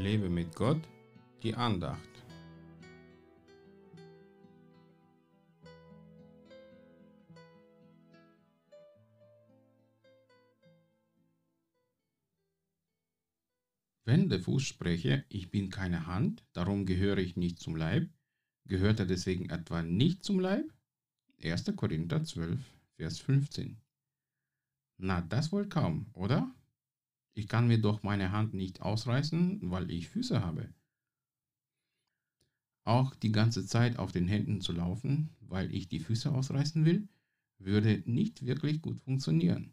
Lebe mit Gott, die Andacht. Wenn der Fuß spreche, ich bin keine Hand, darum gehöre ich nicht zum Leib, gehört er deswegen etwa nicht zum Leib? 1. Korinther 12, Vers 15. Na, das wohl kaum, oder? Ich kann mir doch meine Hand nicht ausreißen, weil ich Füße habe. Auch die ganze Zeit auf den Händen zu laufen, weil ich die Füße ausreißen will, würde nicht wirklich gut funktionieren.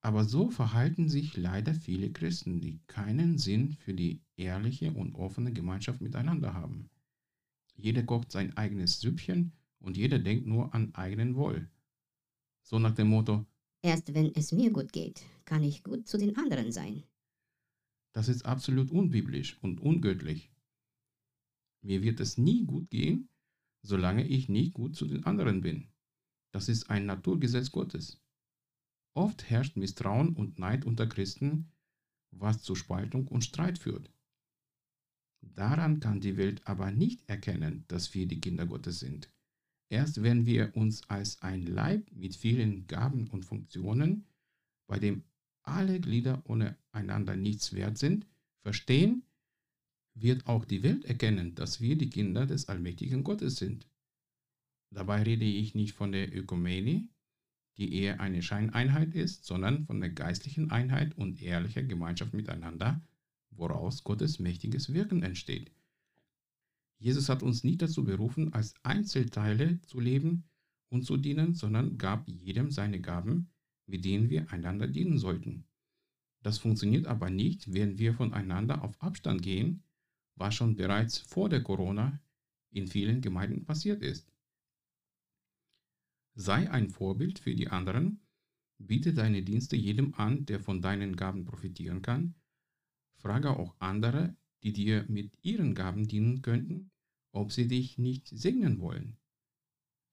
Aber so verhalten sich leider viele Christen, die keinen Sinn für die ehrliche und offene Gemeinschaft miteinander haben. Jeder kocht sein eigenes Süppchen und jeder denkt nur an eigenen Wohl. So nach dem Motto, Erst wenn es mir gut geht, kann ich gut zu den anderen sein. Das ist absolut unbiblisch und ungöttlich. Mir wird es nie gut gehen, solange ich nicht gut zu den anderen bin. Das ist ein Naturgesetz Gottes. Oft herrscht Misstrauen und Neid unter Christen, was zu Spaltung und Streit führt. Daran kann die Welt aber nicht erkennen, dass wir die Kinder Gottes sind. Erst wenn wir uns als ein Leib mit vielen Gaben und Funktionen, bei dem alle Glieder ohne einander nichts wert sind, verstehen, wird auch die Welt erkennen, dass wir die Kinder des allmächtigen Gottes sind. Dabei rede ich nicht von der Ökumene, die eher eine Scheineinheit ist, sondern von der geistlichen Einheit und ehrlicher Gemeinschaft miteinander, woraus Gottes mächtiges Wirken entsteht. Jesus hat uns nicht dazu berufen, als Einzelteile zu leben und zu dienen, sondern gab jedem seine Gaben, mit denen wir einander dienen sollten. Das funktioniert aber nicht, wenn wir voneinander auf Abstand gehen, was schon bereits vor der Corona in vielen Gemeinden passiert ist. Sei ein Vorbild für die anderen, biete deine Dienste jedem an, der von deinen Gaben profitieren kann, frage auch andere, die dir mit ihren Gaben dienen könnten, ob sie dich nicht segnen wollen.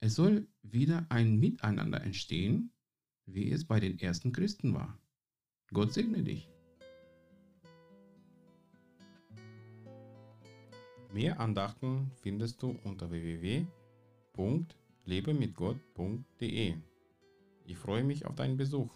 Es soll wieder ein Miteinander entstehen, wie es bei den ersten Christen war. Gott segne dich. Mehr Andachten findest du unter www.lebemitgott.de. Ich freue mich auf deinen Besuch.